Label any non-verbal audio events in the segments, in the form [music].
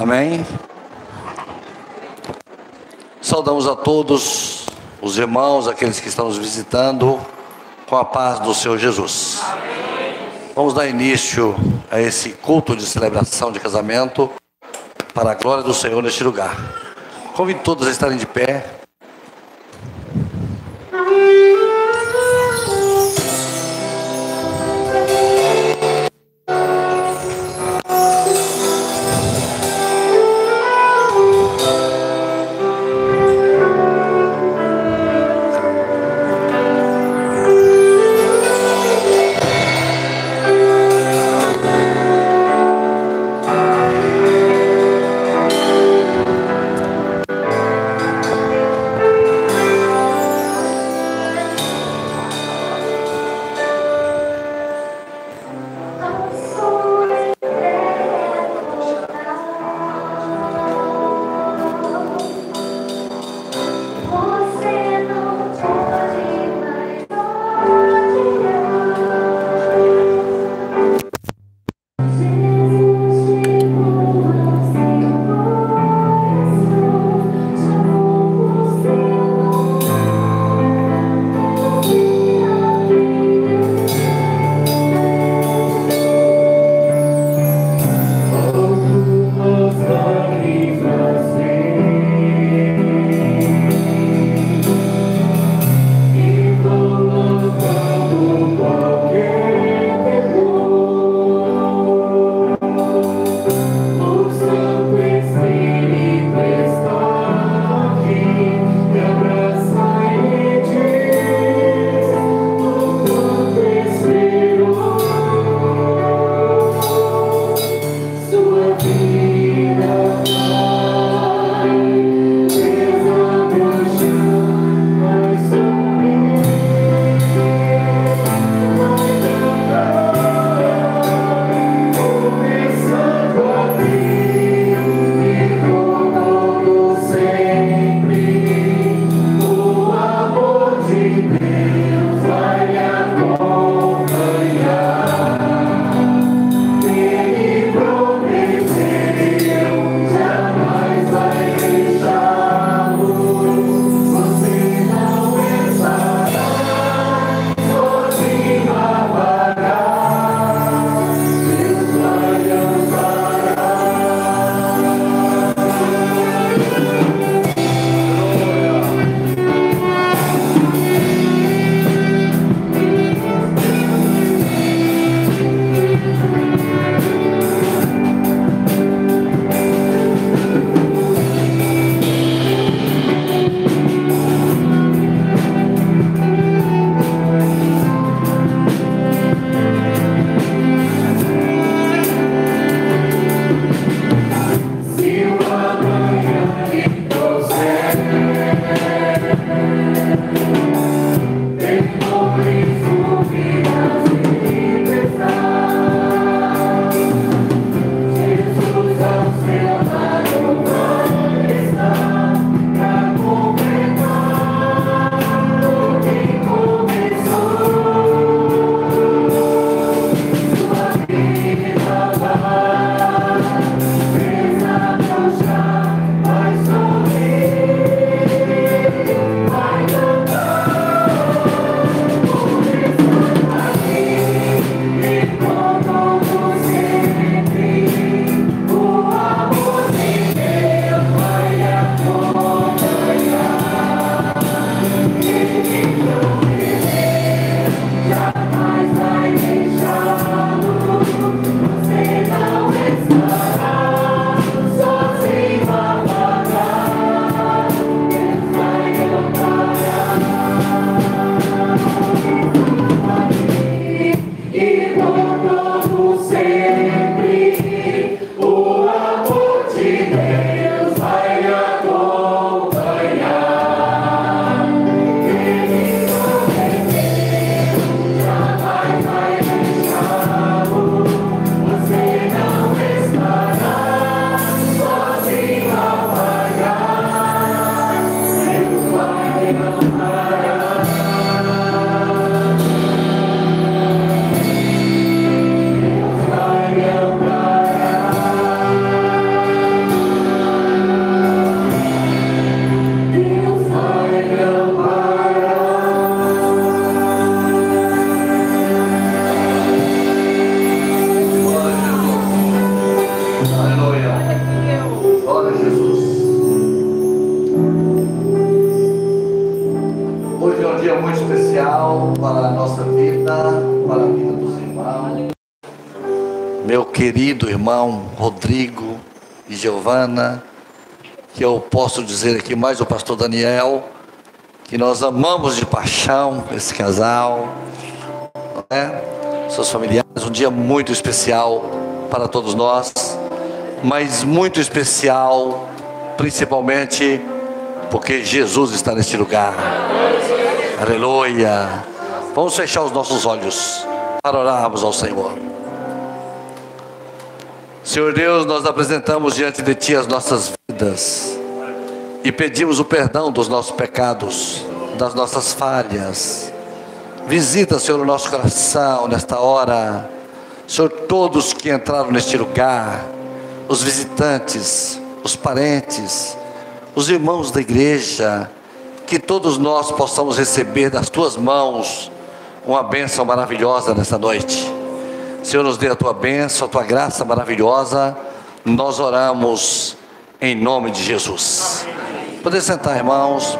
Amém? Saudamos a todos os irmãos, aqueles que estão nos visitando, com a paz do Senhor Jesus. Vamos dar início a esse culto de celebração de casamento para a glória do Senhor neste lugar. Convido todos a estarem de pé. Posso dizer aqui mais o pastor Daniel, que nós amamos de paixão esse casal, né? seus familiares, um dia muito especial para todos nós, mas muito especial, principalmente porque Jesus está neste lugar. Aleluia. Vamos fechar os nossos olhos para orarmos ao Senhor. Senhor Deus, nós apresentamos diante de Ti as nossas vidas e pedimos o perdão dos nossos pecados, das nossas falhas. Visita, Senhor, o nosso coração nesta hora. Senhor, todos que entraram neste lugar, os visitantes, os parentes, os irmãos da igreja, que todos nós possamos receber das tuas mãos uma bênção maravilhosa nesta noite. Senhor, nos dê a tua bênção, a tua graça maravilhosa. Nós oramos em nome de Jesus. Poder sentar, irmãos.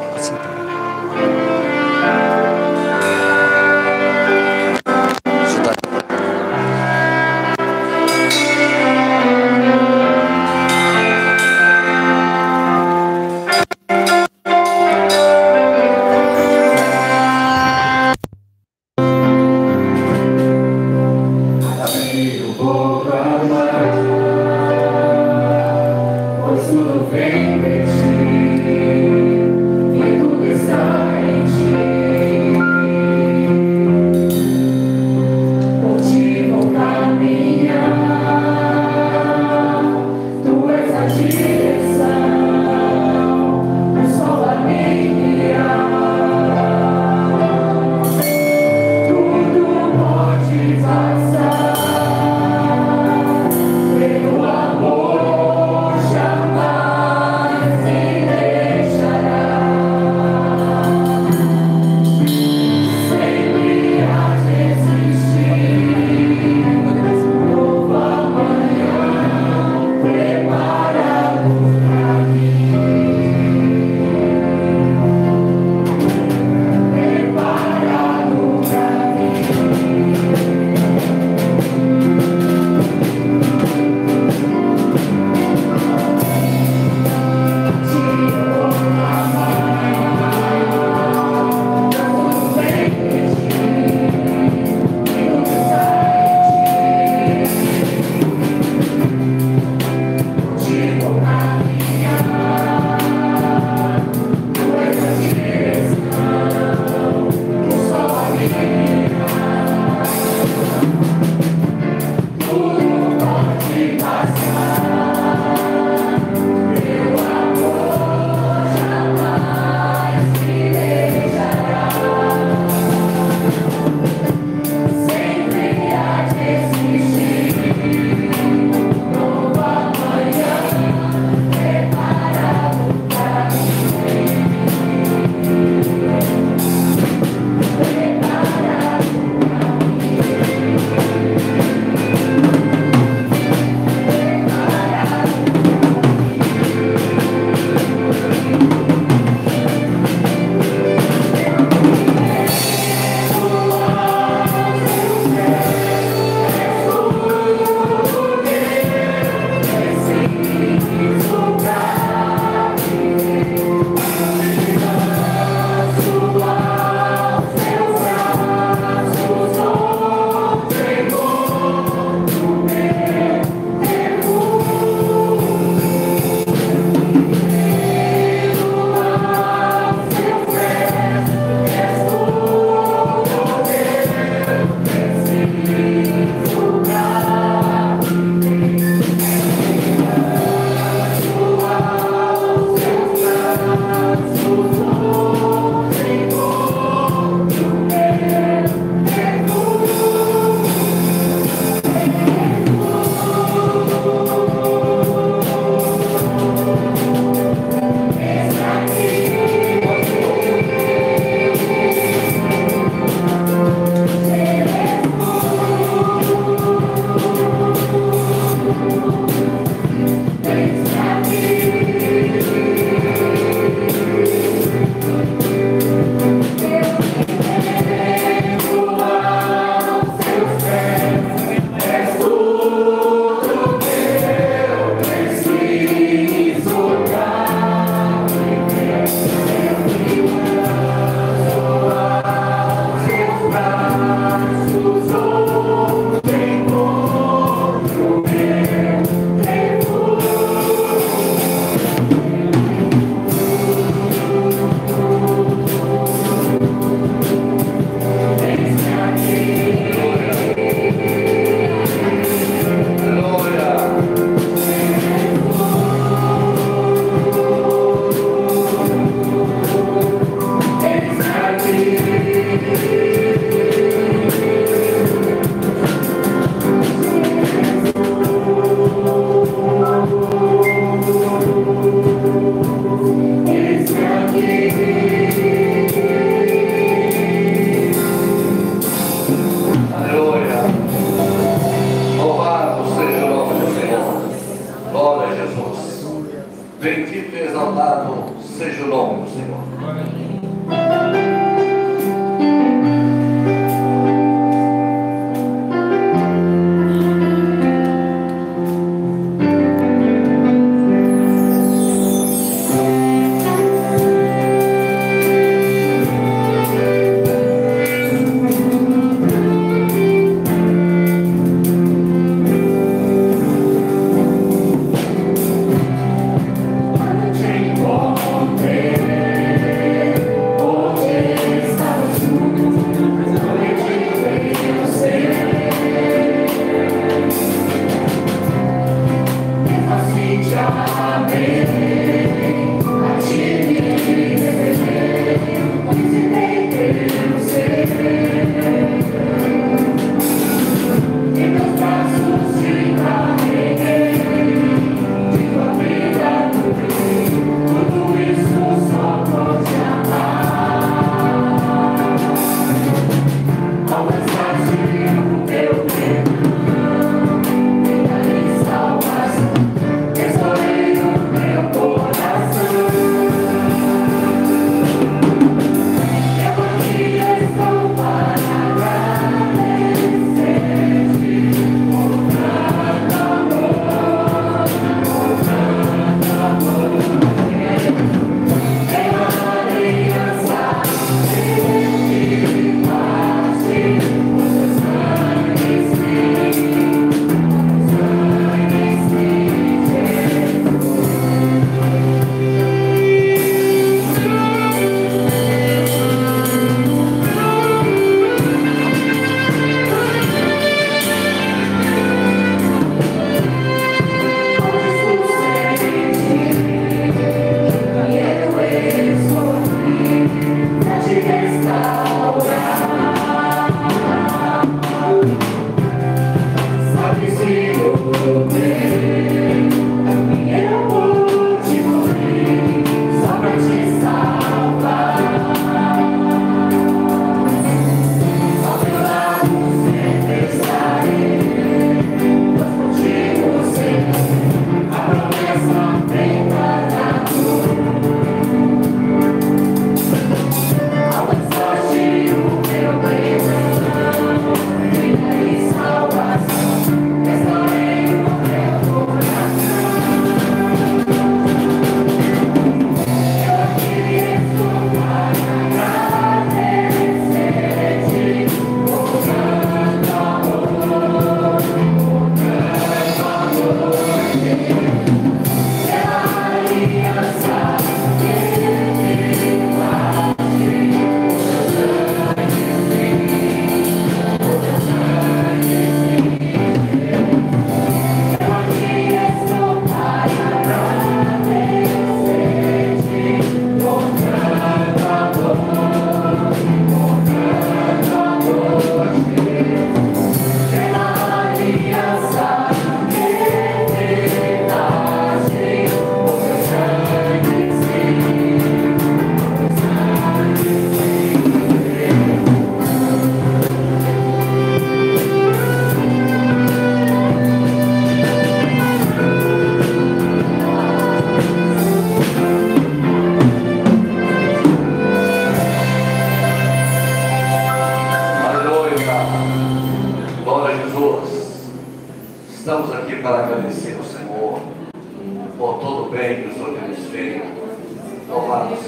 Música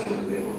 Спасибо за его.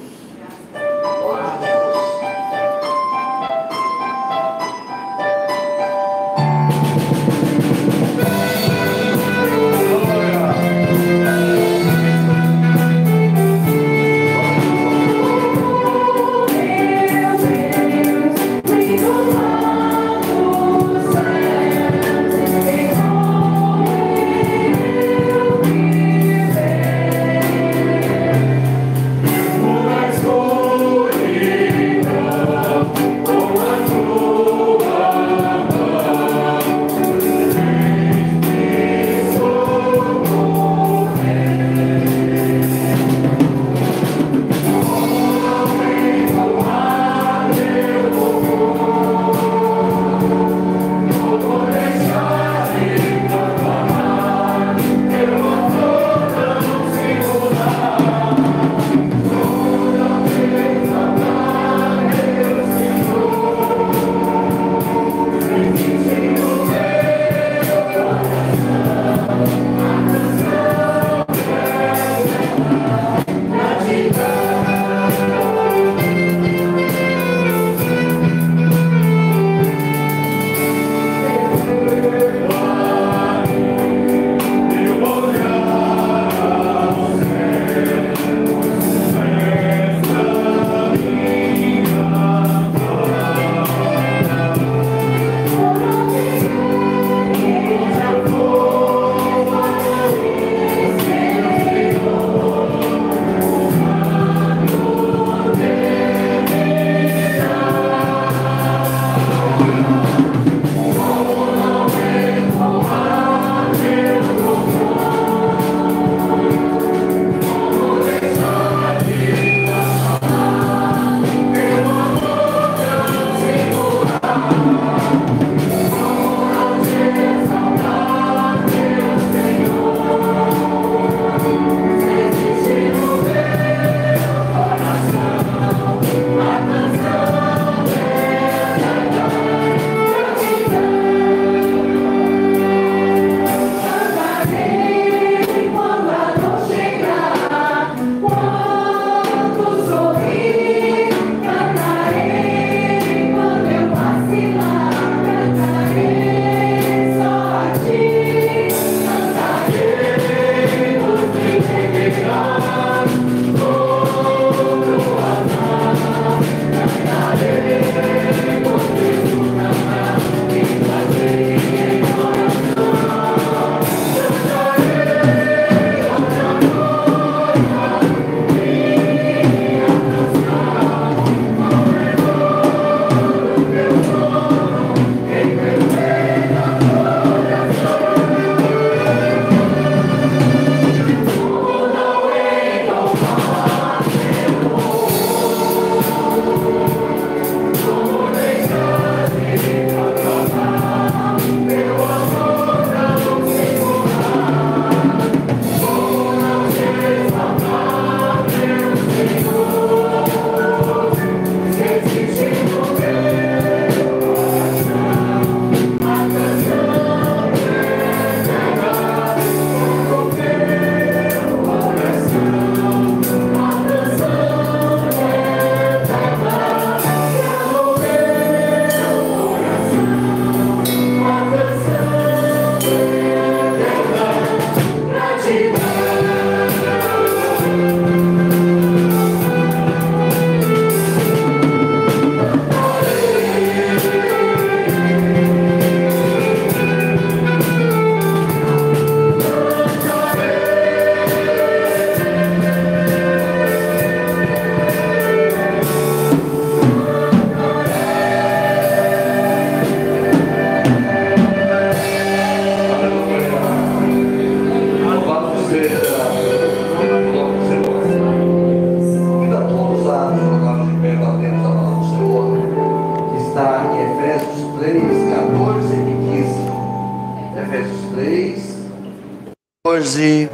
14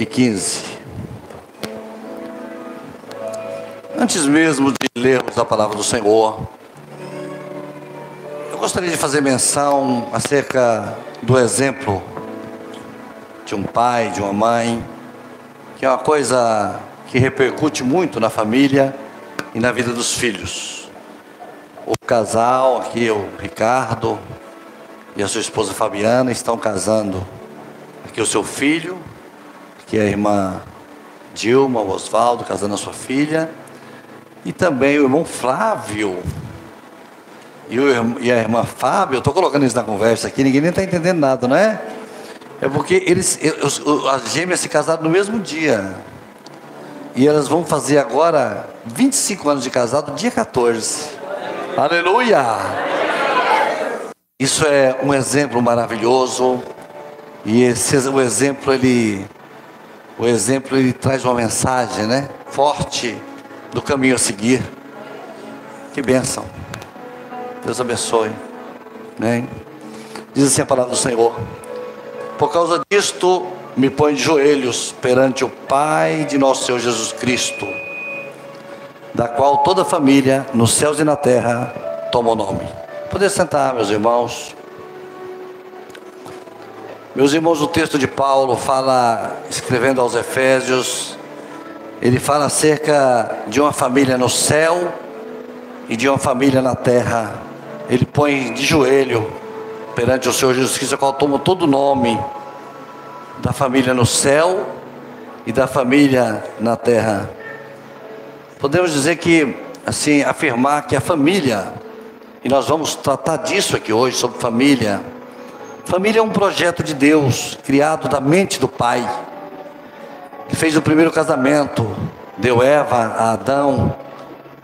e 15. Antes mesmo de lermos a palavra do Senhor, eu gostaria de fazer menção acerca do exemplo de um pai, de uma mãe, que é uma coisa que repercute muito na família e na vida dos filhos. O casal, aqui o Ricardo e a sua esposa Fabiana, estão casando. Aqui o seu filho, que é a irmã Dilma, o Oswaldo, casando a sua filha. E também o irmão Flávio. E, o, e a irmã Fábio, eu estou colocando isso na conversa aqui, ninguém nem está entendendo nada, não é? É porque eles, as gêmeas se casaram no mesmo dia. E elas vão fazer agora 25 anos de casado, dia 14. Aleluia! Isso é um exemplo maravilhoso. E esse o exemplo ele o exemplo ele traz uma mensagem, né? Forte do caminho a seguir. Que bênção. Deus abençoe. Amém. Diz assim a palavra do Senhor. Por causa disto, me põe de joelhos perante o Pai de nosso Senhor Jesus Cristo, da qual toda família, nos céus e na terra, toma o nome. Poder sentar, meus irmãos. Meus irmãos, o texto de Paulo fala, escrevendo aos Efésios, ele fala acerca de uma família no céu e de uma família na terra. Ele põe de joelho perante o Senhor Jesus Cristo, qual toma todo o nome da família no céu e da família na terra. Podemos dizer que, assim, afirmar que a família, e nós vamos tratar disso aqui hoje, sobre família. Família é um projeto de Deus, criado da mente do Pai. Ele fez o primeiro casamento, deu Eva a Adão,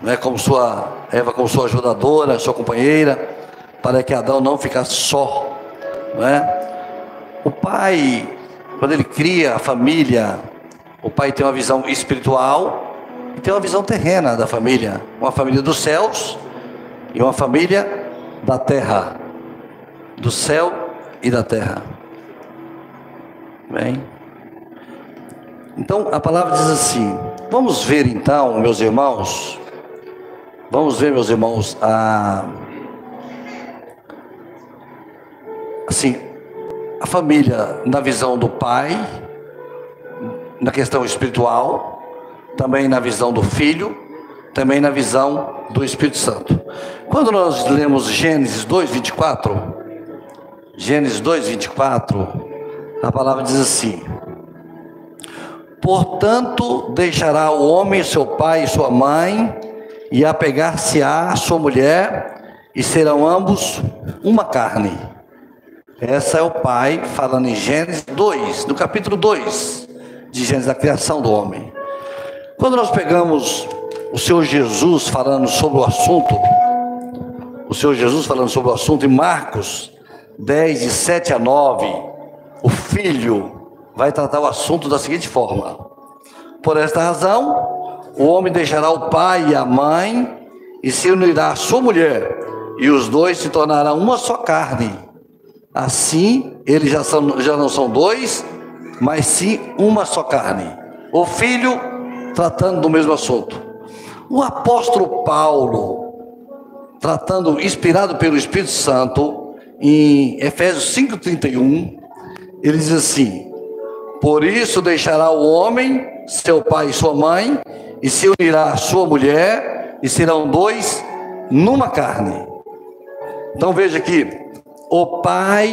né, como sua, Eva como sua ajudadora, sua companheira, para que Adão não ficasse só. Não é? O Pai quando ele cria a família, o pai tem uma visão espiritual e tem uma visão terrena da família. Uma família dos céus e uma família da terra. Do céu e da terra. Bem. Então a palavra diz assim: vamos ver então, meus irmãos, vamos ver, meus irmãos, a. Assim, a família na visão do pai, na questão espiritual, também na visão do filho, também na visão do Espírito Santo. Quando nós lemos Gênesis 2, 24, Gênesis 2, 24, a palavra diz assim: Portanto, deixará o homem seu pai e sua mãe, e apegar-se-á sua mulher, e serão ambos uma carne. Essa é o Pai falando em Gênesis 2, no capítulo 2 de Gênesis, da criação do homem. Quando nós pegamos o Senhor Jesus falando sobre o assunto, o Senhor Jesus falando sobre o assunto em Marcos 10, de 7 a 9, o filho vai tratar o assunto da seguinte forma: Por esta razão, o homem deixará o pai e a mãe e se unirá à sua mulher, e os dois se tornarão uma só carne. Assim, eles já, são, já não são dois, mas sim uma só carne. O filho tratando do mesmo assunto. O apóstolo Paulo, tratando, inspirado pelo Espírito Santo, em Efésios 5,31, ele diz assim: Por isso deixará o homem, seu pai e sua mãe, e se unirá à sua mulher, e serão dois numa carne. Então veja aqui, o Pai,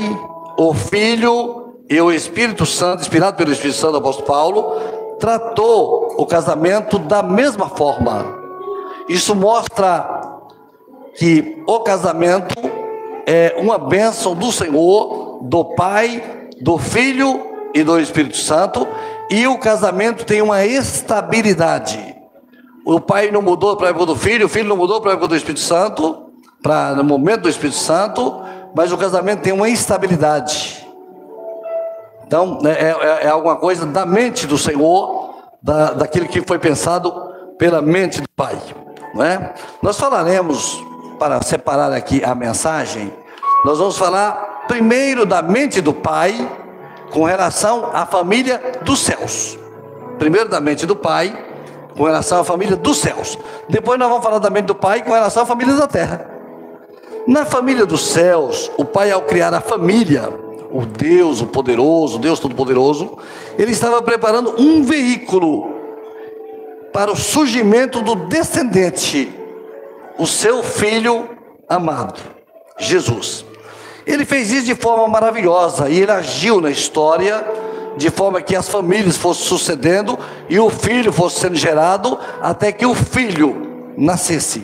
o Filho e o Espírito Santo, inspirado pelo Espírito Santo do apóstolo Paulo, tratou o casamento da mesma forma. Isso mostra que o casamento é uma bênção do Senhor, do Pai, do Filho e do Espírito Santo, e o casamento tem uma estabilidade. O pai não mudou para a época do filho, o filho não mudou para a época do Espírito Santo, para no momento do Espírito Santo, mas o casamento tem uma instabilidade. Então, né, é, é, é alguma coisa da mente do Senhor, da, daquilo que foi pensado pela mente do Pai. Não é? Nós falaremos, para separar aqui a mensagem, nós vamos falar primeiro da mente do Pai com relação à família dos céus. Primeiro da mente do pai, com relação à família dos céus. Depois nós vamos falar da mente do pai com relação à família da terra. Na família dos céus, o pai ao criar a família, o Deus, o poderoso, Deus todo-poderoso, ele estava preparando um veículo para o surgimento do descendente, o seu filho amado, Jesus. Ele fez isso de forma maravilhosa e ele agiu na história de forma que as famílias fossem sucedendo e o filho fosse sendo gerado até que o filho nascesse,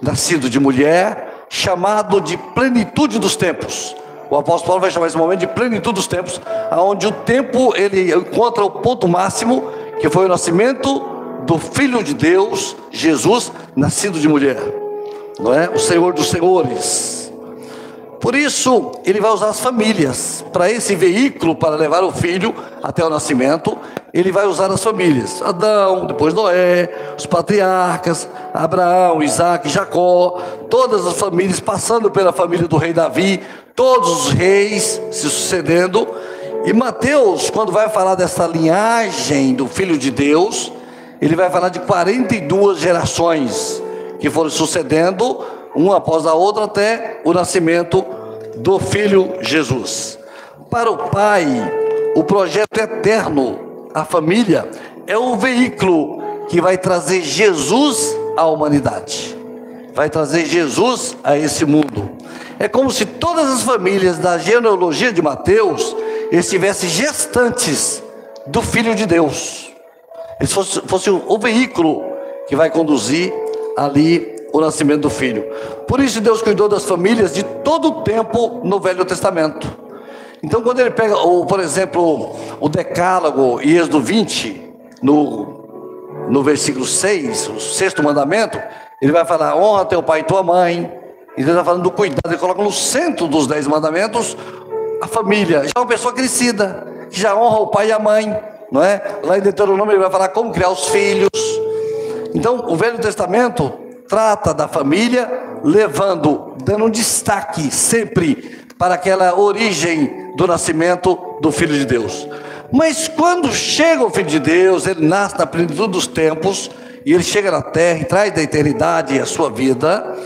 nascido de mulher, chamado de plenitude dos tempos. O apóstolo Paulo vai chamar esse momento de plenitude dos tempos, aonde o tempo ele encontra o ponto máximo, que foi o nascimento do filho de Deus, Jesus, nascido de mulher. Não é? O Senhor dos senhores por isso, ele vai usar as famílias para esse veículo para levar o filho até o nascimento. Ele vai usar as famílias: Adão, depois Noé, os patriarcas, Abraão, Isaac, Jacó, todas as famílias, passando pela família do rei Davi, todos os reis se sucedendo. E Mateus, quando vai falar dessa linhagem do filho de Deus, ele vai falar de 42 gerações que foram sucedendo uma após a outra, até o nascimento do Filho Jesus. Para o Pai, o projeto eterno, a família, é o veículo que vai trazer Jesus à humanidade, vai trazer Jesus a esse mundo. É como se todas as famílias da genealogia de Mateus estivessem gestantes do Filho de Deus. Esse fosse, fosse o veículo que vai conduzir ali o nascimento do filho. Por isso Deus cuidou das famílias de todo o tempo no Velho Testamento. Então quando ele pega, o, por exemplo, o Decálogo e Êxodo 20, no, no versículo 6, o sexto mandamento, ele vai falar, honra teu pai e tua mãe. E ele está falando do cuidado, ele coloca no centro dos dez mandamentos a família, já é uma pessoa crescida, que já honra o pai e a mãe, não é? Lá em Deuteronômio ele vai falar como criar os filhos. Então, o Velho Testamento trata da família, levando, dando um destaque sempre para aquela origem do nascimento do Filho de Deus. Mas quando chega o Filho de Deus, ele nasce na plenitude dos tempos, e ele chega na terra e traz da eternidade a sua vida,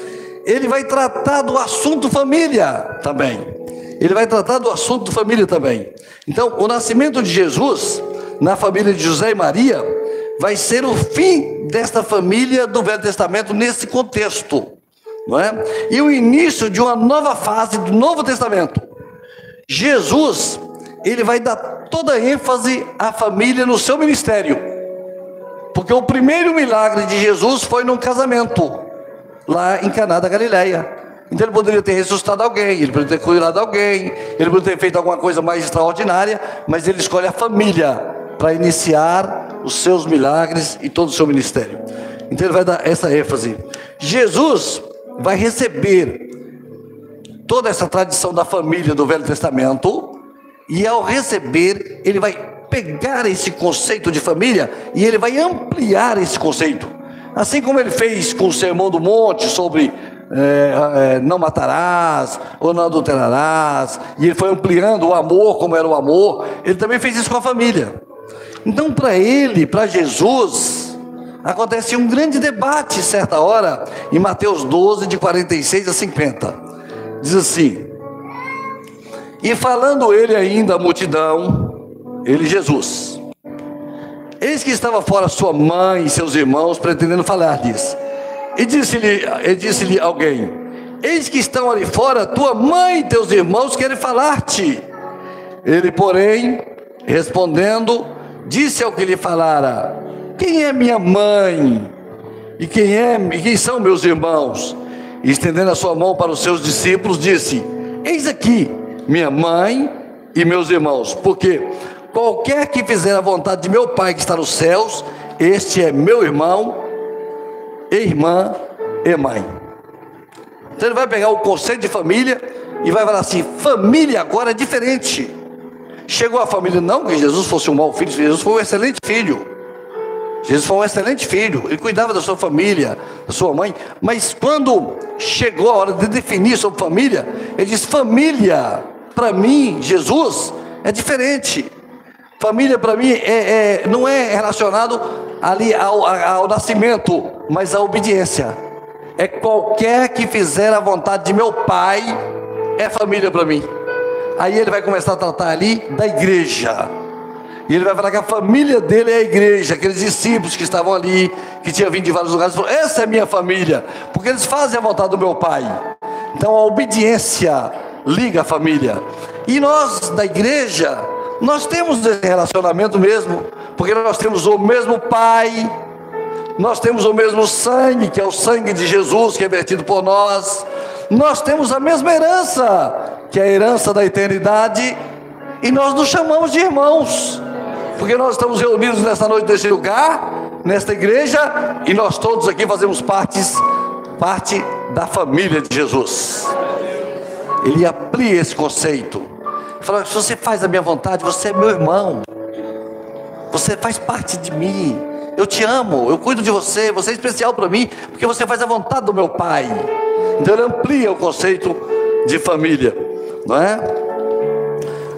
ele vai tratar do assunto família também. Ele vai tratar do assunto família também. Então, o nascimento de Jesus na família de José e Maria vai ser o fim desta família do Velho Testamento nesse contexto, não é? E o início de uma nova fase do Novo Testamento. Jesus, ele vai dar toda ênfase à família no seu ministério. Porque o primeiro milagre de Jesus foi num casamento, lá em Caná da Galileia. Então ele poderia ter ressuscitado alguém, ele poderia ter curado alguém, ele poderia ter feito alguma coisa mais extraordinária, mas ele escolhe a família para iniciar os seus milagres e todo o seu ministério. Então ele vai dar essa ênfase. Jesus vai receber toda essa tradição da família do Velho Testamento, e ao receber, ele vai pegar esse conceito de família e ele vai ampliar esse conceito. Assim como ele fez com o Sermão do Monte sobre é, é, não matarás, ou não adulterarás, e ele foi ampliando o amor como era o amor, ele também fez isso com a família. Então, para ele, para Jesus, acontece um grande debate certa hora, em Mateus 12, de 46 a 50. Diz assim: E falando ele ainda à multidão, ele, Jesus, eis que estava fora sua mãe e seus irmãos, pretendendo falar-lhes. E disse-lhe disse alguém: Eis que estão ali fora, tua mãe e teus irmãos querem falar-te. Ele, porém, respondendo, disse ao que lhe falara: Quem é minha mãe? E quem é e quem são meus irmãos? E estendendo a sua mão para os seus discípulos, disse: Eis aqui minha mãe e meus irmãos, porque qualquer que fizer a vontade de meu Pai que está nos céus, este é meu irmão, irmã e mãe. Então ele vai pegar o conceito de família e vai falar assim: família agora é diferente. Chegou a família, não que Jesus fosse um mau filho, Jesus foi um excelente filho. Jesus foi um excelente filho, ele cuidava da sua família, da sua mãe, mas quando chegou a hora de definir sobre família, ele diz: família, para mim, Jesus, É diferente. Família para mim é, é, não é relacionado ali ao, ao nascimento, mas à obediência. É qualquer que fizer a vontade de meu pai é família para mim. Aí ele vai começar a tratar ali da igreja. E ele vai falar que a família dele é a igreja, aqueles discípulos que estavam ali, que tinham vindo de vários lugares, falou, essa é minha família, porque eles fazem a vontade do meu pai. Então a obediência liga a família. E nós da igreja, nós temos esse relacionamento mesmo, porque nós temos o mesmo pai, nós temos o mesmo sangue, que é o sangue de Jesus, que é vertido por nós. Nós temos a mesma herança, que é a herança da eternidade, e nós nos chamamos de irmãos porque nós estamos reunidos nesta noite neste lugar, nesta igreja, e nós todos aqui fazemos partes, parte da família de Jesus. Ele amplia esse conceito. Fala, se você faz a minha vontade, você é meu irmão. Você faz parte de mim. Eu te amo, eu cuido de você, você é especial para mim, porque você faz a vontade do meu Pai. Então ele amplia o conceito de família, não é?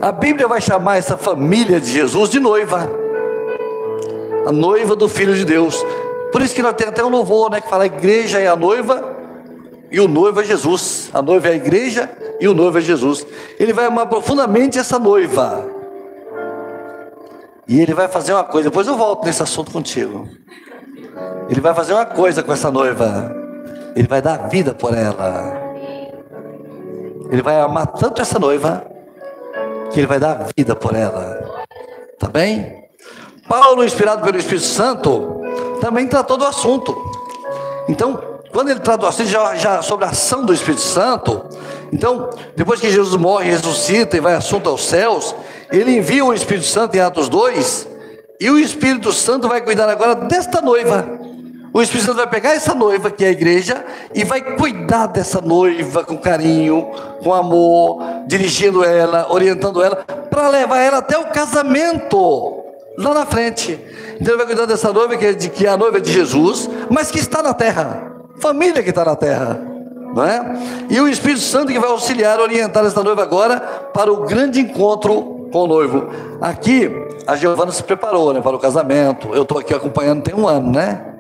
A Bíblia vai chamar essa família de Jesus de noiva. A noiva do Filho de Deus. Por isso que nós temos até um louvor, né? Que fala a igreja é a noiva e o noivo é Jesus. A noiva é a igreja e o noivo é Jesus. Ele vai amar profundamente essa noiva. E ele vai fazer uma coisa, depois eu volto nesse assunto contigo. Ele vai fazer uma coisa com essa noiva. Ele vai dar vida por ela. Ele vai amar tanto essa noiva que ele vai dar vida por ela. Tá bem? Paulo, inspirado pelo Espírito Santo, também tratou do assunto. Então, quando ele trata do assunto já, já sobre a ação do Espírito Santo, então, depois que Jesus morre, ressuscita e vai assunto aos céus, ele envia o Espírito Santo em Atos 2, e o Espírito Santo vai cuidar agora desta noiva. O Espírito Santo vai pegar essa noiva, que é a igreja, e vai cuidar dessa noiva com carinho, com amor, dirigindo ela, orientando ela, para levar ela até o casamento, lá na frente. Então ele vai cuidar dessa noiva, que é, de, que é a noiva de Jesus, mas que está na terra, família que está na terra. Não é? E o Espírito Santo que vai auxiliar, orientar essa noiva agora para o grande encontro com o noivo. Aqui, a Giovana se preparou né, para o casamento. Eu estou aqui acompanhando tem um ano, né?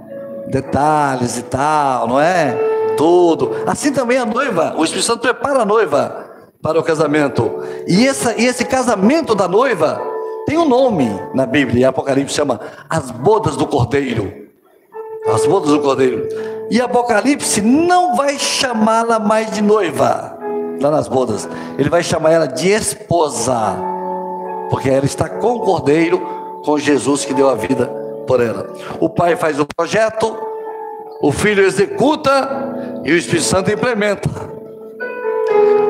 detalhes e tal, não é? Tudo. Assim também a noiva, o Espírito Santo prepara a noiva para o casamento. E, essa, e esse casamento da noiva tem um nome na Bíblia, Apocalipse chama As Bodas do Cordeiro. As Bodas do Cordeiro. E Apocalipse não vai chamá-la mais de noiva, lá nas bodas. Ele vai chamar ela de esposa, porque ela está com o Cordeiro, com Jesus que deu a vida por ela. O pai faz o projeto, o filho executa e o Espírito Santo implementa.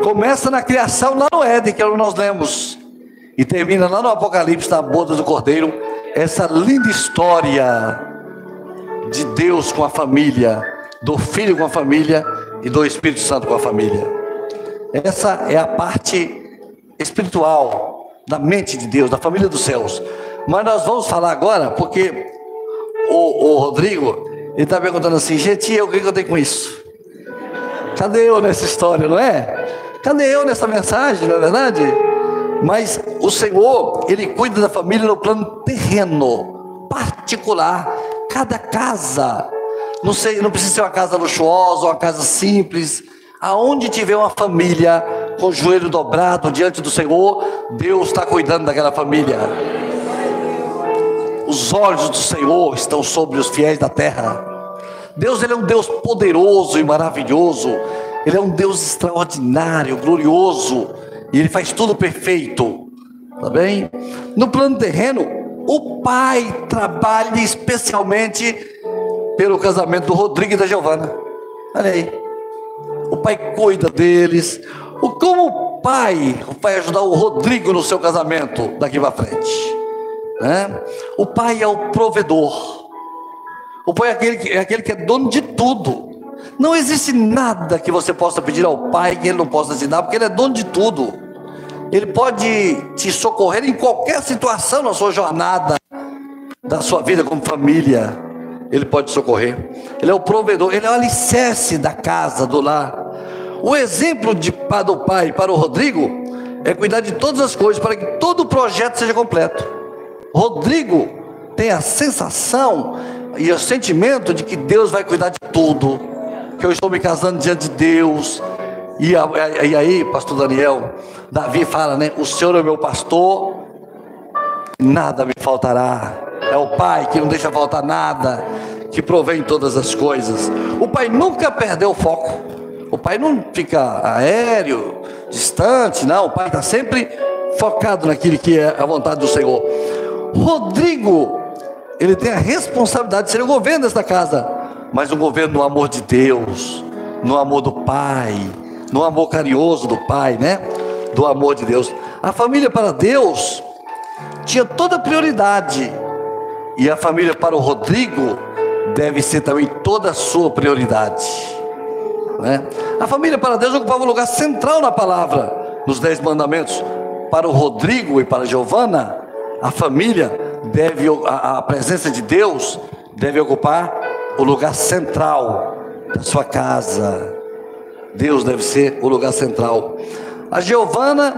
Começa na criação lá no Éden, que é nós lemos, e termina lá no Apocalipse, na boda do Cordeiro, essa linda história de Deus com a família, do Filho com a família e do Espírito Santo com a família. Essa é a parte espiritual da mente de Deus, da família dos céus. Mas nós vamos falar agora, porque o, o Rodrigo, está perguntando assim, gente, eu, o que eu tenho com isso? Cadê eu nessa história, não é? Cadê eu nessa mensagem, não é verdade? Mas o Senhor, Ele cuida da família no plano terreno, particular, cada casa. Não, sei, não precisa ser uma casa luxuosa, uma casa simples. Aonde tiver uma família com o joelho dobrado diante do Senhor, Deus está cuidando daquela família. Os olhos do Senhor estão sobre os fiéis da terra. Deus ele é um Deus poderoso e maravilhoso. Ele é um Deus extraordinário, glorioso, e ele faz tudo perfeito. Tá bem? No plano terreno, o pai trabalha especialmente pelo casamento do Rodrigo e da Giovana. Olha aí. O pai cuida deles. O como o pai vai ajudar o Rodrigo no seu casamento daqui para frente? Né? O pai é o provedor. O pai é aquele, que, é aquele que é dono de tudo. Não existe nada que você possa pedir ao pai que ele não possa te dar, porque ele é dono de tudo. Ele pode te socorrer em qualquer situação na sua jornada, da sua vida como família. Ele pode socorrer. Ele é o provedor, ele é o alicerce da casa, do lar. O exemplo de, do pai para o Rodrigo é cuidar de todas as coisas para que todo o projeto seja completo. Rodrigo tem a sensação e o sentimento de que Deus vai cuidar de tudo, que eu estou me casando diante de Deus. E, e aí, pastor Daniel, Davi fala, né? O Senhor é meu pastor, nada me faltará. É o Pai que não deixa faltar nada, que provém todas as coisas. O Pai nunca perdeu o foco. O Pai não fica aéreo, distante, não. O Pai está sempre focado naquilo que é a vontade do Senhor. Rodrigo, ele tem a responsabilidade de ser o governo desta casa, mas um governo no amor de Deus, no amor do Pai, no amor carinhoso do Pai, né? Do amor de Deus. A família para Deus tinha toda prioridade, e a família para o Rodrigo deve ser também toda a sua prioridade. Né? A família para Deus ocupava um lugar central na palavra, nos Dez Mandamentos. Para o Rodrigo e para a Giovana, a família deve, a, a presença de Deus deve ocupar o lugar central da sua casa. Deus deve ser o lugar central. A Giovana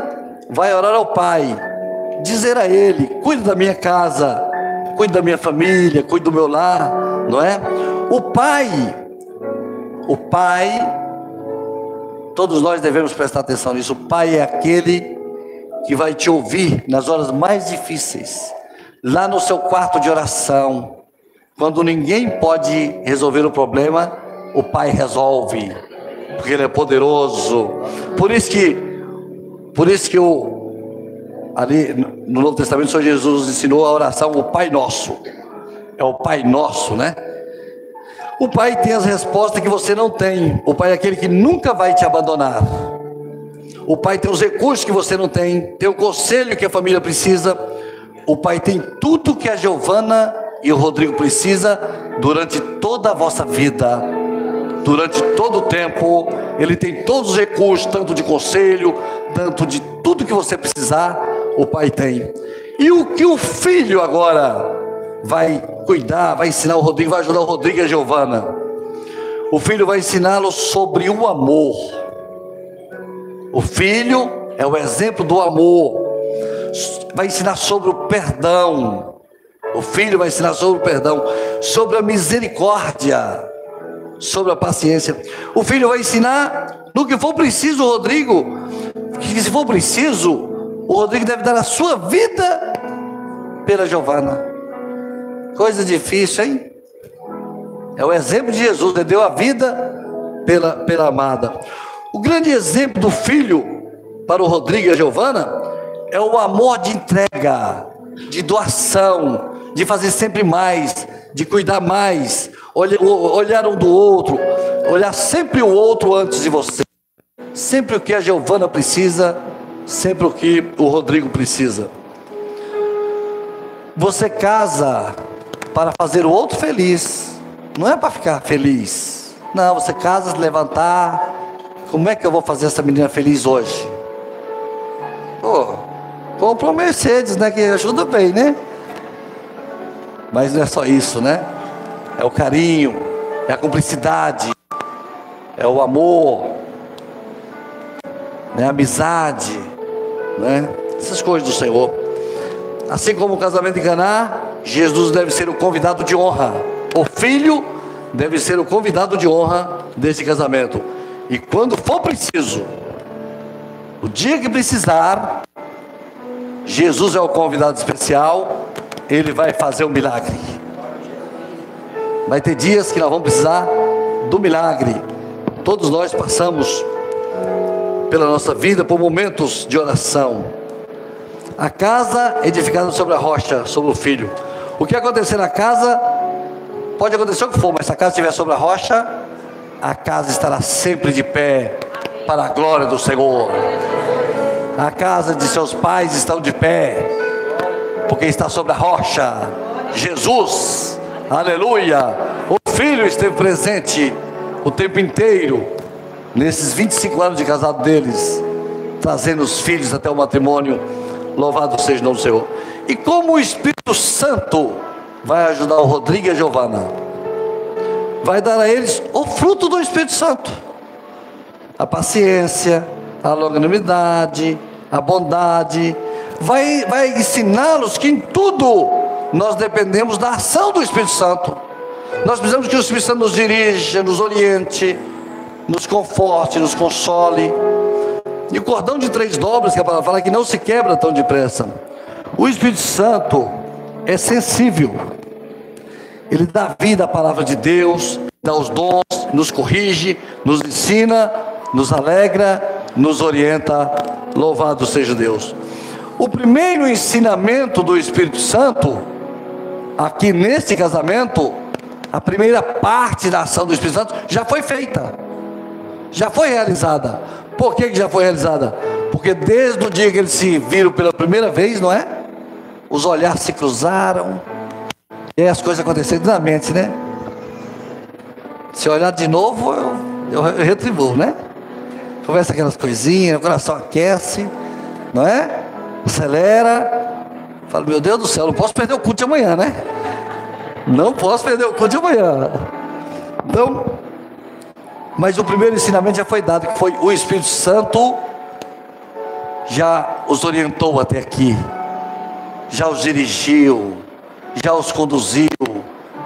vai orar ao Pai, dizer a Ele: cuide da minha casa, cuide da minha família, cuide do meu lar, não é? O Pai, o Pai, todos nós devemos prestar atenção nisso. O Pai é aquele que vai te ouvir nas horas mais difíceis, lá no seu quarto de oração, quando ninguém pode resolver o problema, o Pai resolve porque Ele é poderoso. Por isso que, por isso que o, ali no Novo Testamento, o Senhor Jesus ensinou a oração, o Pai Nosso. É o Pai Nosso, né? O Pai tem as respostas que você não tem. O Pai é aquele que nunca vai te abandonar. O Pai tem os recursos que você não tem, tem o conselho que a família precisa. O Pai tem tudo que a Giovana e o Rodrigo precisa durante toda a vossa vida durante todo o tempo, Ele tem todos os recursos, tanto de conselho, tanto de tudo que você precisar, o Pai tem. E o que o filho agora vai cuidar, vai ensinar o Rodrigo, vai ajudar o Rodrigo e a Giovana. O filho vai ensiná-lo sobre o amor. O filho é o exemplo do amor. Vai ensinar sobre o perdão. O filho vai ensinar sobre o perdão, sobre a misericórdia sobre a paciência. O filho vai ensinar no que for preciso, Rodrigo, que se for preciso, o Rodrigo deve dar a sua vida pela Giovana. Coisa difícil, hein? É o exemplo de Jesus, ele deu a vida pela, pela amada. O grande exemplo do filho para o Rodrigo e a Giovana é o amor de entrega, de doação, de fazer sempre mais, de cuidar mais, olhar um do outro, olhar sempre o outro antes de você. Sempre o que a Giovana precisa, sempre o que o Rodrigo precisa. Você casa para fazer o outro feliz, não é para ficar feliz. Não, você casa, levantar. Como é que eu vou fazer essa menina feliz hoje? Pô, compra uma Mercedes, né? Que ajuda bem, né? Mas não é só isso, né? é o carinho, é a cumplicidade, é o amor, né? a amizade, né? essas coisas do Senhor. Assim como o casamento Caná, Jesus deve ser o convidado de honra. O filho deve ser o convidado de honra desse casamento. E quando for preciso, o dia que precisar, Jesus é o convidado especial, ele vai fazer um milagre. Vai ter dias que nós vamos precisar do milagre. Todos nós passamos pela nossa vida por momentos de oração. A casa edificada sobre a rocha, sobre o filho. O que acontecer na casa, pode acontecer o que for, mas se a casa estiver sobre a rocha, a casa estará sempre de pé para a glória do Senhor. A casa de seus pais estão de pé, porque está sobre a rocha. Jesus Aleluia! O filho esteve presente o tempo inteiro, nesses 25 anos de casado deles, trazendo os filhos até o matrimônio. Louvado seja o nome do Senhor. E como o Espírito Santo vai ajudar o Rodrigo e a Giovana? Vai dar a eles o fruto do Espírito Santo: a paciência, a longanimidade, a bondade, vai, vai ensiná-los que em tudo nós dependemos da ação do Espírito Santo. Nós precisamos que o Espírito Santo nos dirija, nos oriente, nos conforte, nos console. E o cordão de três dobras que a palavra fala que não se quebra tão depressa. O Espírito Santo é sensível. Ele dá vida à palavra de Deus, dá os dons, nos corrige, nos ensina, nos alegra, nos orienta. Louvado seja Deus. O primeiro ensinamento do Espírito Santo, aqui nesse casamento, a primeira parte da ação do Espírito Santo já foi feita, já foi realizada. Por que, que já foi realizada? Porque desde o dia que eles se viram pela primeira vez, não é? Os olhares se cruzaram, e as coisas aconteceram na mente, né? Se olhar de novo, eu, eu, retribuo, né? Começa aquelas coisinhas, o coração aquece, não é? Acelera. Fala, meu Deus do céu, não posso perder o culto de amanhã, né? Não posso perder o culto de amanhã. Então, mas o primeiro ensinamento já foi dado, que foi o Espírito Santo já os orientou até aqui, já os dirigiu, já os conduziu,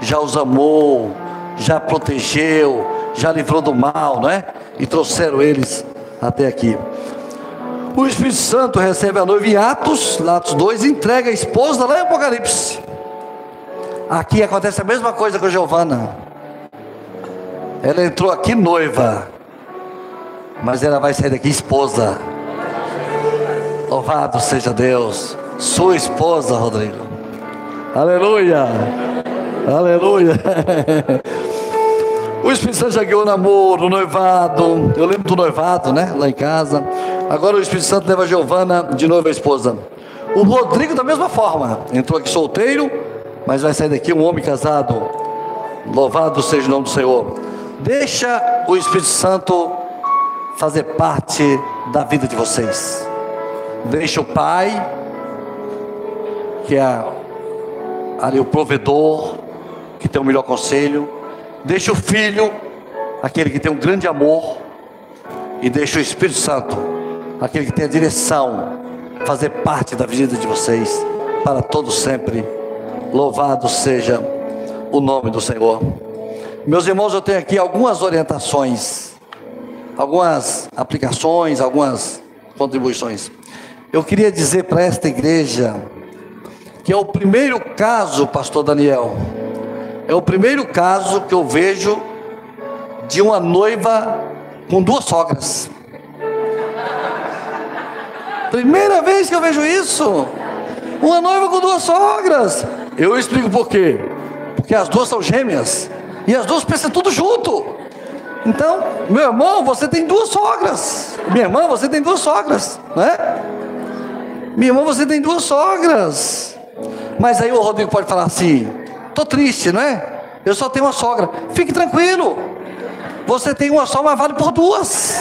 já os amou, já protegeu, já livrou do mal, não é? E trouxeram eles até aqui. O Espírito Santo recebe a noiva em Atos, Atos 2, e entrega a esposa lá em Apocalipse. Aqui acontece a mesma coisa com Giovana. Ela entrou aqui noiva, mas ela vai sair daqui esposa. Louvado seja Deus. Sua esposa, Rodrigo. Aleluia. Aleluia. O Espírito Santo já guiou o namoro, o noivado. Eu lembro do noivado, né? Lá em casa. Agora o Espírito Santo leva a Giovana de novo a esposa. O Rodrigo da mesma forma. Entrou aqui solteiro mas vai sair daqui um homem casado. Louvado seja o nome do Senhor. Deixa o Espírito Santo fazer parte da vida de vocês. Deixa o Pai, que é ali o provedor, que tem o melhor conselho. Deixa o Filho, aquele que tem um grande amor. E deixa o Espírito Santo, aquele que tem a direção, fazer parte da vida de vocês para todos sempre. Louvado seja o nome do Senhor. Meus irmãos, eu tenho aqui algumas orientações, algumas aplicações, algumas contribuições. Eu queria dizer para esta igreja que é o primeiro caso, pastor Daniel, é o primeiro caso que eu vejo de uma noiva com duas sogras. Primeira vez que eu vejo isso. Uma noiva com duas sogras. Eu explico por quê. Porque as duas são gêmeas. E as duas pensam tudo junto. Então, meu irmão, você tem duas sogras. Minha irmã, você tem duas sogras, não é? Minha irmã, você tem duas sogras. Mas aí o Rodrigo pode falar assim: tô triste, não é? Eu só tenho uma sogra. Fique tranquilo. Você tem uma só, mas vale por duas.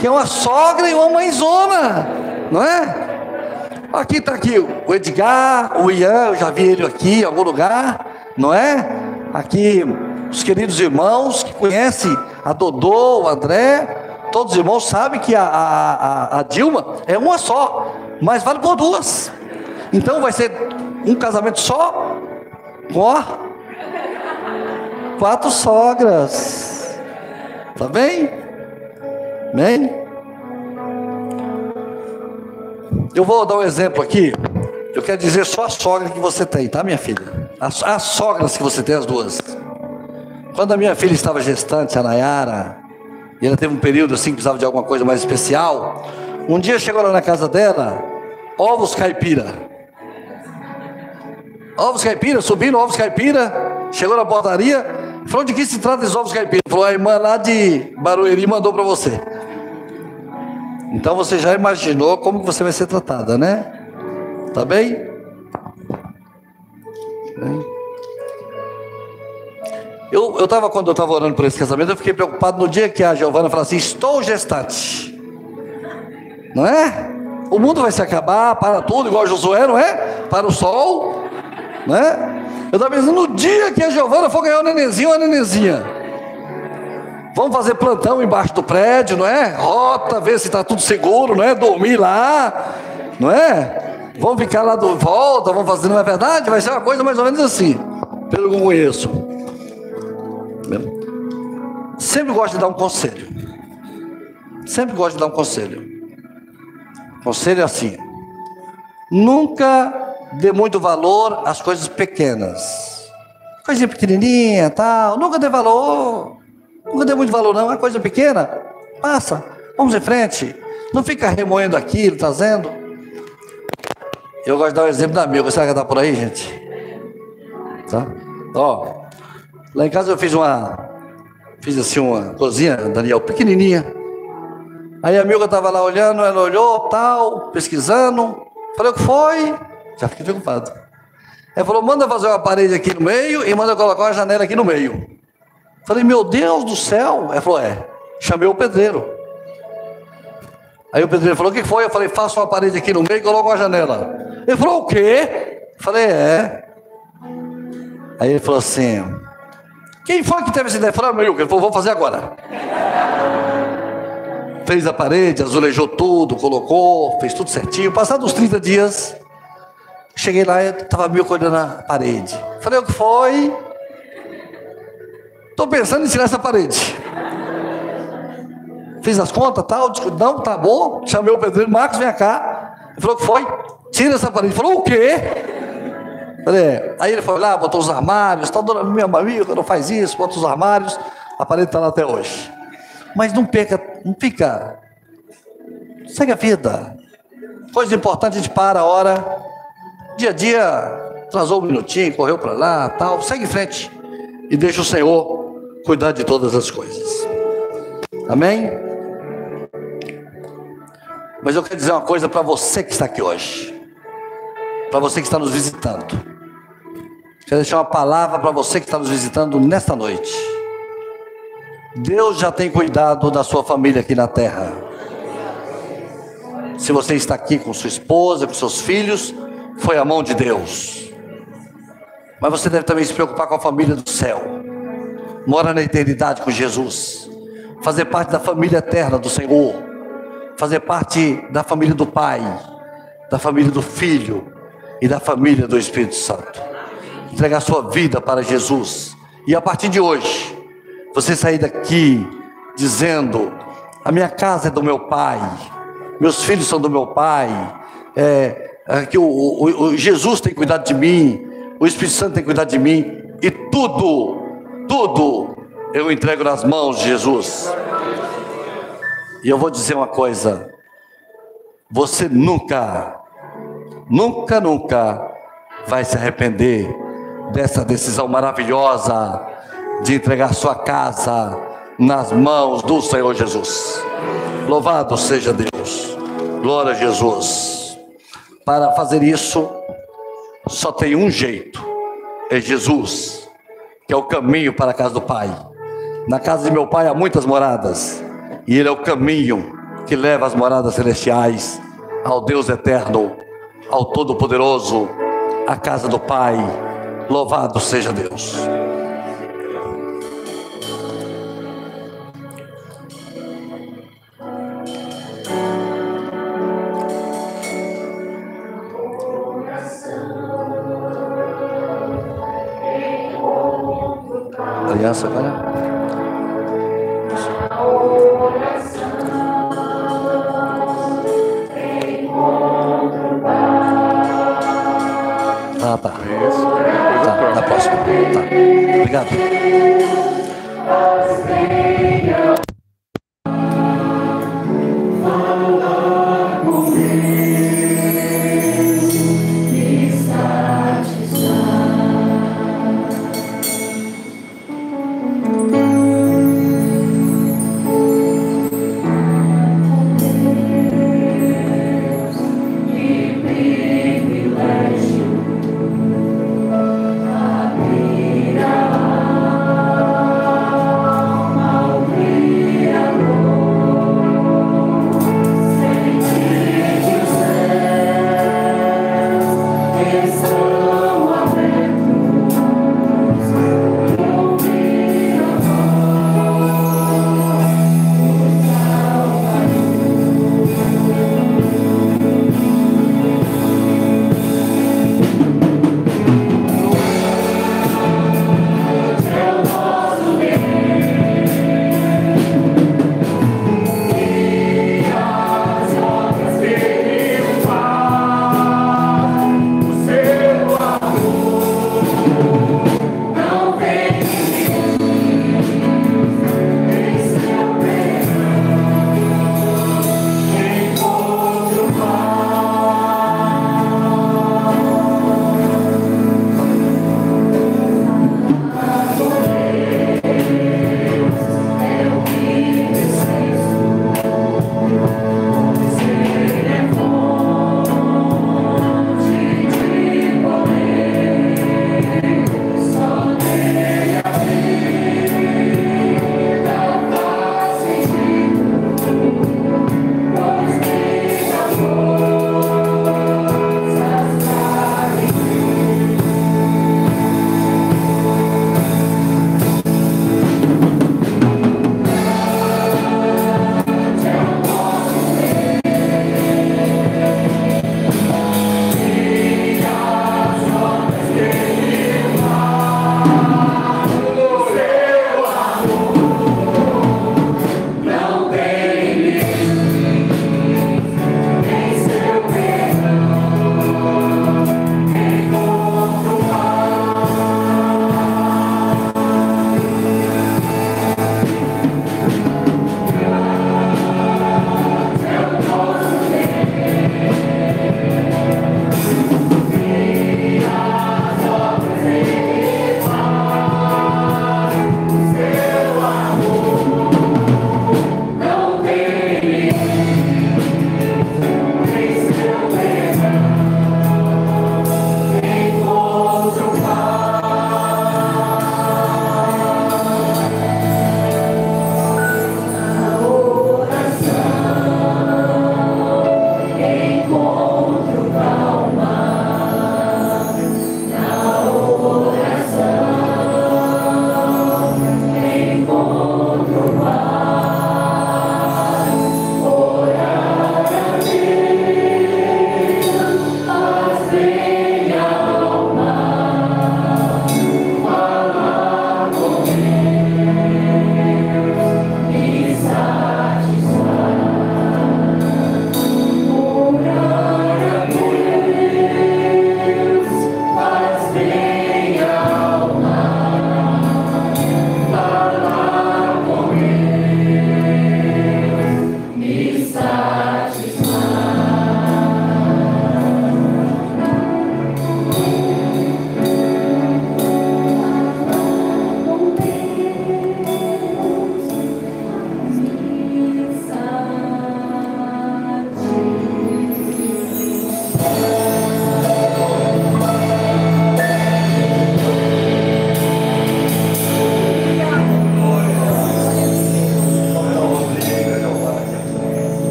Que é uma sogra e uma mãezona, não é? Aqui está aqui o Edgar, o Ian, eu já vi ele aqui em algum lugar, não é? Aqui os queridos irmãos que conhecem a Dodô, o André, todos os irmãos sabem que a, a, a Dilma é uma só, mas vale por duas. Então vai ser um casamento só com quatro sogras. Tá bem? Bem? Eu vou dar um exemplo aqui. Eu quero dizer só a sogra que você tem, tá, minha filha? As, as sogras que você tem, as duas. Quando a minha filha estava gestante, a Nayara, e ela teve um período assim que precisava de alguma coisa mais especial, um dia chegou lá na casa dela, ovos caipira. Ovos caipira, subindo ovos caipira, chegou na portaria, falou de que se trata esses ovos caipira? Falou, a irmã lá de Barueri mandou para você. Então você já imaginou como você vai ser tratada, né? Tá bem? Eu estava, quando eu estava orando por esse casamento, eu fiquei preocupado no dia que a Giovana falou assim: Estou gestante. Não é? O mundo vai se acabar, para tudo, igual Josué, não é? Para o sol, não é? Eu estava pensando no dia que a Giovana for ganhar o nenenzinho ou a nenenzinha. Vamos fazer plantão embaixo do prédio, não é? Rota, ver se está tudo seguro, não é? Dormir lá, não é? Vamos ficar lá do volta, vamos fazer, não é verdade? Vai ser uma coisa mais ou menos assim, pelo que eu conheço. Sempre gosto de dar um conselho. Sempre gosto de dar um conselho. Conselho é assim: nunca dê muito valor às coisas pequenas. Coisinha pequenininha, tal, nunca dê valor. Nunca dê muito valor, não. É coisa pequena, passa, vamos em frente. Não fica remoendo aquilo, trazendo. Eu gosto de dar um exemplo da minha. Será que está por aí, gente? Tá? Ó, lá em casa eu fiz uma, fiz assim uma cozinha, Daniel, pequenininha. Aí a amiga estava lá olhando, ela olhou, tal, pesquisando. Falei, o que foi? Já fiquei preocupado. Ela falou, manda fazer uma parede aqui no meio e manda colocar uma janela aqui no meio. Falei, meu Deus do céu. Ela falou, é. Chamei o pedreiro. Aí o pedreiro falou, o que foi? Eu falei, faça uma parede aqui no meio e coloca uma janela. Ele falou, o quê? Eu falei, é. Aí ele falou assim, quem foi que teve essa ideia? Eu falei, ah, meu, ele falou, vou fazer agora. Fez a parede, azulejou tudo, colocou, fez tudo certinho. Passados uns 30 dias, cheguei lá e estava meio olhando a parede. Falei, o que foi? Estou pensando em tirar essa parede. Fiz as contas, tal, disse, não, tá bom. Chamei o pedreiro, Marcos, vem cá. Ele falou que foi, tira essa parede. Ele falou, o quê? Falei, é. Aí ele foi lá, botou os armários, tá dona minha amiga, não faz isso, bota os armários, a parede está lá até hoje. Mas não peca, não fica. Segue a vida. Coisa importante, a gente para a hora. Dia a dia, atrasou um minutinho, correu para lá, tal. Segue em frente. E deixa o Senhor cuidar de todas as coisas. Amém? Mas eu quero dizer uma coisa para você que está aqui hoje, para você que está nos visitando. Quero deixar uma palavra para você que está nos visitando nesta noite. Deus já tem cuidado da sua família aqui na terra. Se você está aqui com sua esposa, com seus filhos, foi a mão de Deus. Mas você deve também se preocupar com a família do céu. Mora na eternidade com Jesus, fazer parte da família eterna do Senhor, fazer parte da família do Pai, da família do Filho e da família do Espírito Santo. Entregar sua vida para Jesus. E a partir de hoje, você sair daqui dizendo: a minha casa é do meu Pai, meus filhos são do meu Pai, é, que o, o, o Jesus tem cuidado de mim, o Espírito Santo tem cuidado de mim e tudo tudo eu entrego nas mãos de Jesus. E eu vou dizer uma coisa: você nunca, nunca, nunca vai se arrepender dessa decisão maravilhosa de entregar sua casa nas mãos do Senhor Jesus. Louvado seja Deus, glória a Jesus. Para fazer isso, só tem um jeito: é Jesus que é o caminho para a casa do Pai. Na casa de meu Pai há muitas moradas, e Ele é o caminho que leva às moradas celestiais, ao Deus eterno, ao Todo-Poderoso, à casa do Pai. Louvado seja Deus. Criança agora. Ah, tá. Tá, na próxima. Tá. Obrigado.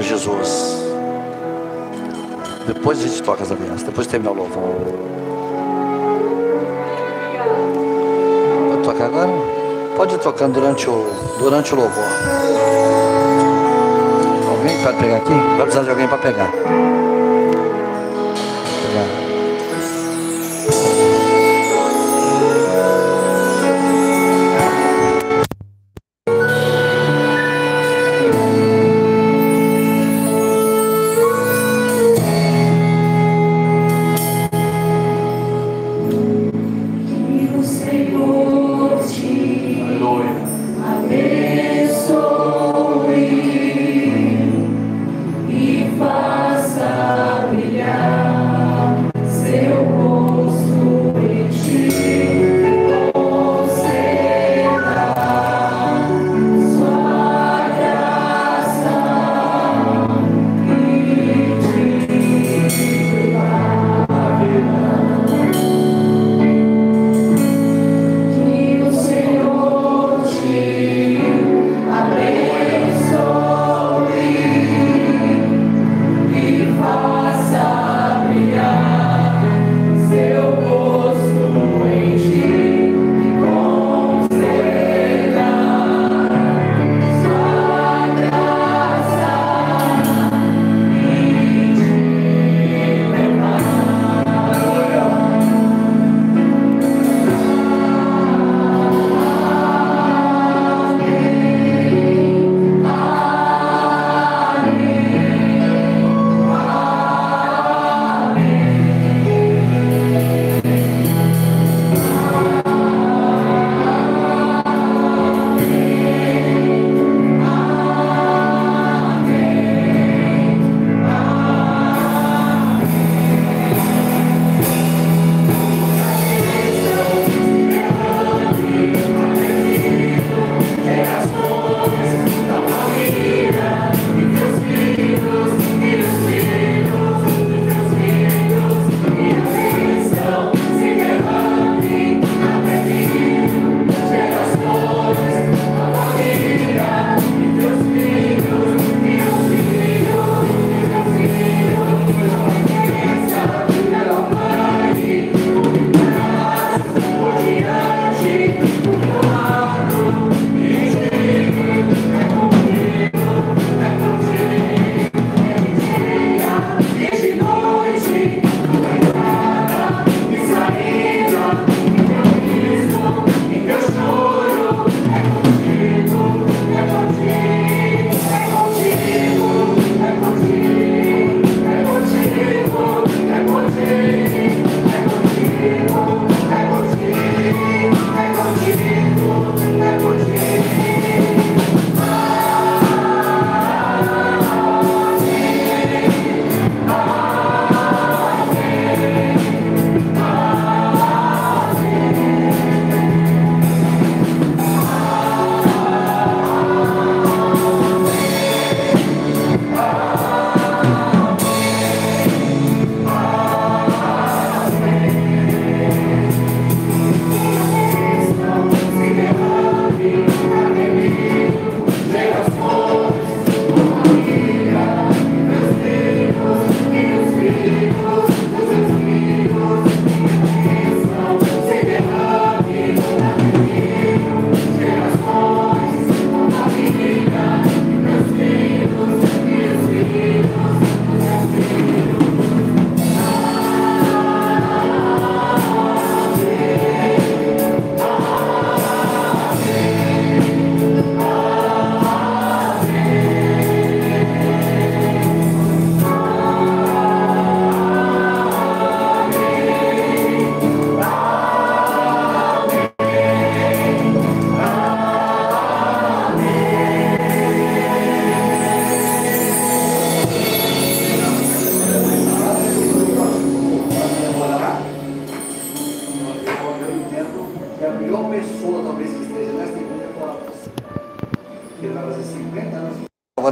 Glória a Jesus. Depois a gente toca as alianças. Depois terminar o louvor. Pode tocar agora? Pode ir tocando durante o, durante o louvor. Alguém pode pegar aqui? Vai precisar de alguém para pegar.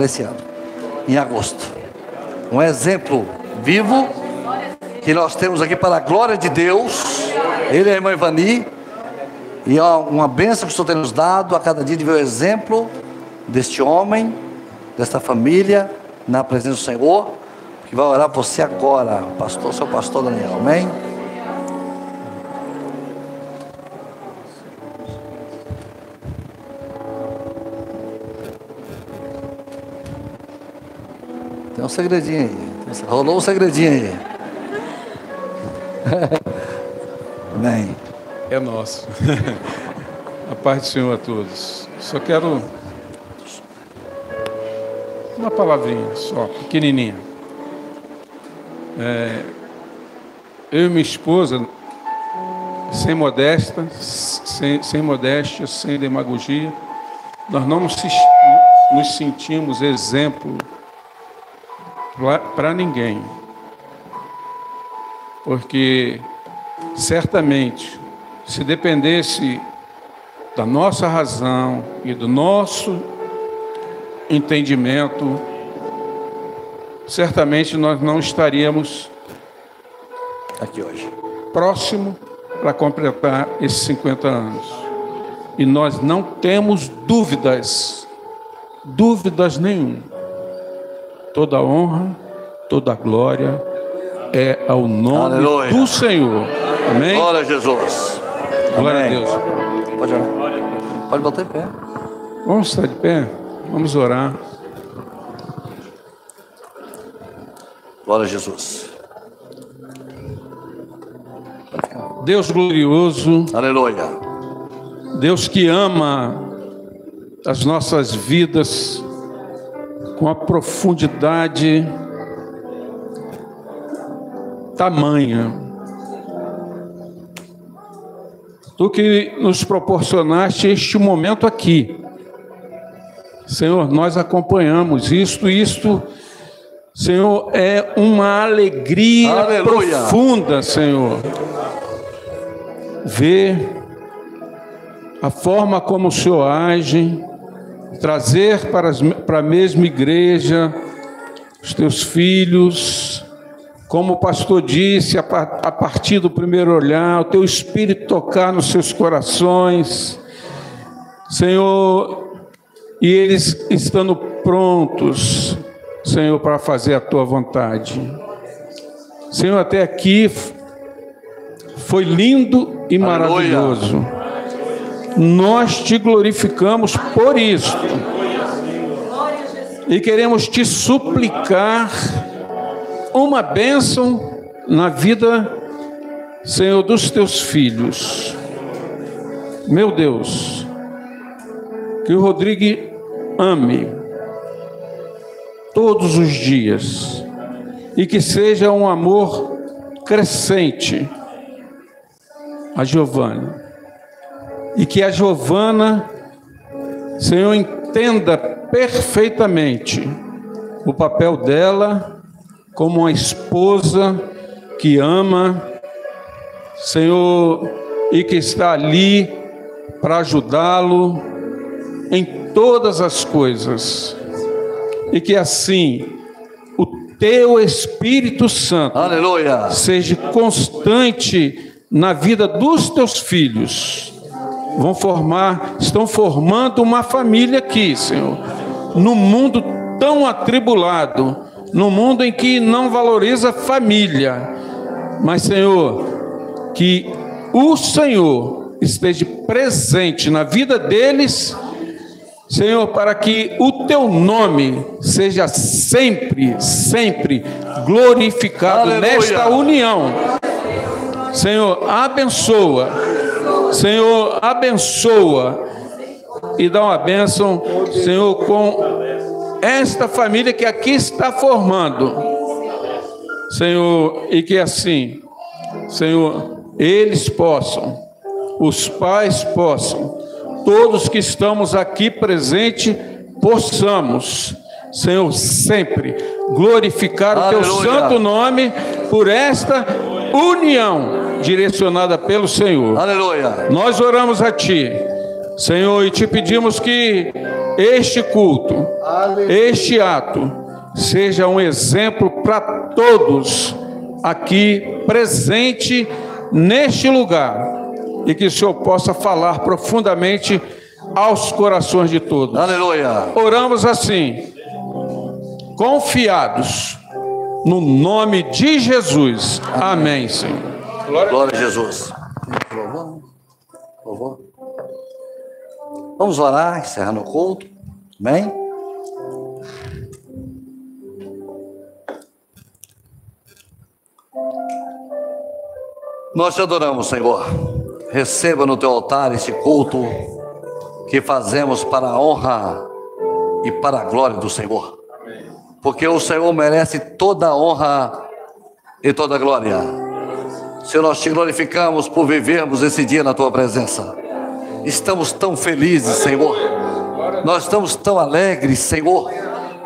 Esse ano, em agosto. Um exemplo vivo que nós temos aqui para a glória de Deus. Ele é a irmã Ivani. E é uma bênção que o Senhor tem nos dado a cada dia de ver o exemplo deste homem, desta família, na presença do Senhor, que vai orar por você agora, pastor, seu pastor Daniel. Amém? Segredinho aí. Rolou um segredinho aí. [laughs] Amém. É nosso. [laughs] a paz do Senhor a todos. Só quero uma palavrinha só, pequenininha. É, eu e minha esposa, sem modéstia, sem, sem modéstia, sem demagogia, nós não nos, nos sentimos exemplo para ninguém. Porque certamente, se dependesse da nossa razão e do nosso entendimento, certamente nós não estaríamos aqui hoje, próximo para completar esses 50 anos. E nós não temos dúvidas, dúvidas nenhum Toda honra, toda glória é ao nome Aleluia. do Senhor. Amém? Glória a Jesus. Glória Amém. a Deus. Pode orar. Pode botar em pé. Vamos estar de pé? Vamos orar. Glória a Jesus. Deus glorioso. Aleluia. Deus que ama as nossas vidas com a profundidade tamanha. Tu que nos proporcionaste este momento aqui. Senhor, nós acompanhamos isto, isto, Senhor, é uma alegria Aleluia. profunda, Senhor. Ver a forma como o Senhor age, trazer para, as, para a mesma igreja os teus filhos, como o pastor disse, a, a partir do primeiro olhar, o teu espírito tocar nos seus corações, Senhor, e eles estando prontos, Senhor, para fazer a tua vontade. Senhor, até aqui foi lindo e Aleluia. maravilhoso nós te glorificamos por isto. E queremos te suplicar uma bênção na vida, Senhor, dos teus filhos. Meu Deus, que o Rodrigo ame todos os dias e que seja um amor crescente a Giovanni e que a Giovana, Senhor, entenda perfeitamente o papel dela como uma esposa que ama, Senhor, e que está ali para ajudá-lo em todas as coisas. E que assim o teu Espírito Santo Aleluia. seja constante na vida dos teus filhos vão formar, estão formando uma família aqui, Senhor. No mundo tão atribulado, no mundo em que não valoriza família. Mas, Senhor, que o Senhor esteja presente na vida deles, Senhor, para que o teu nome seja sempre, sempre glorificado Aleluia. nesta união. Senhor, abençoa Senhor, abençoa e dá uma bênção, Senhor, com esta família que aqui está formando. Senhor, e que assim, Senhor, eles possam, os pais possam, todos que estamos aqui presentes, possamos, Senhor, sempre glorificar Aleluia. o teu santo nome por esta união direcionada pelo Senhor. Aleluia. Nós oramos a Ti, Senhor, e te pedimos que este culto, Aleluia. este ato, seja um exemplo para todos aqui presente neste lugar e que o Senhor possa falar profundamente aos corações de todos. Aleluia. Oramos assim, confiados no nome de Jesus. Amém, Senhor. Glória a Jesus. Vamos orar, encerrando o culto. Amém? Nós te adoramos, Senhor. Receba no teu altar esse culto que fazemos para a honra e para a glória do Senhor. Porque o Senhor merece toda a honra e toda a glória. Senhor, nós te glorificamos por vivermos esse dia na tua presença. Estamos tão felizes, Senhor. Nós estamos tão alegres, Senhor.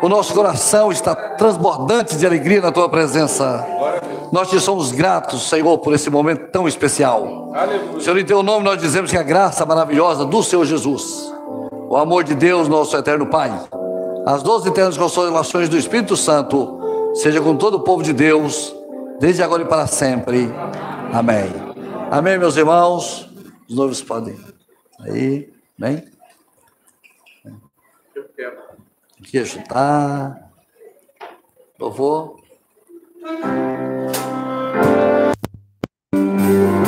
O nosso coração está transbordante de alegria na tua presença. Nós te somos gratos, Senhor, por esse momento tão especial. Senhor, em teu nome nós dizemos que a graça maravilhosa do Senhor Jesus, o amor de Deus, nosso eterno Pai, as doze eternas consolações do Espírito Santo, seja com todo o povo de Deus, desde agora e para sempre. Amém. Amém, meus irmãos. Os noivos podem. Aí, vem. Eu quero. Aqui ajudar. Louvor. Thank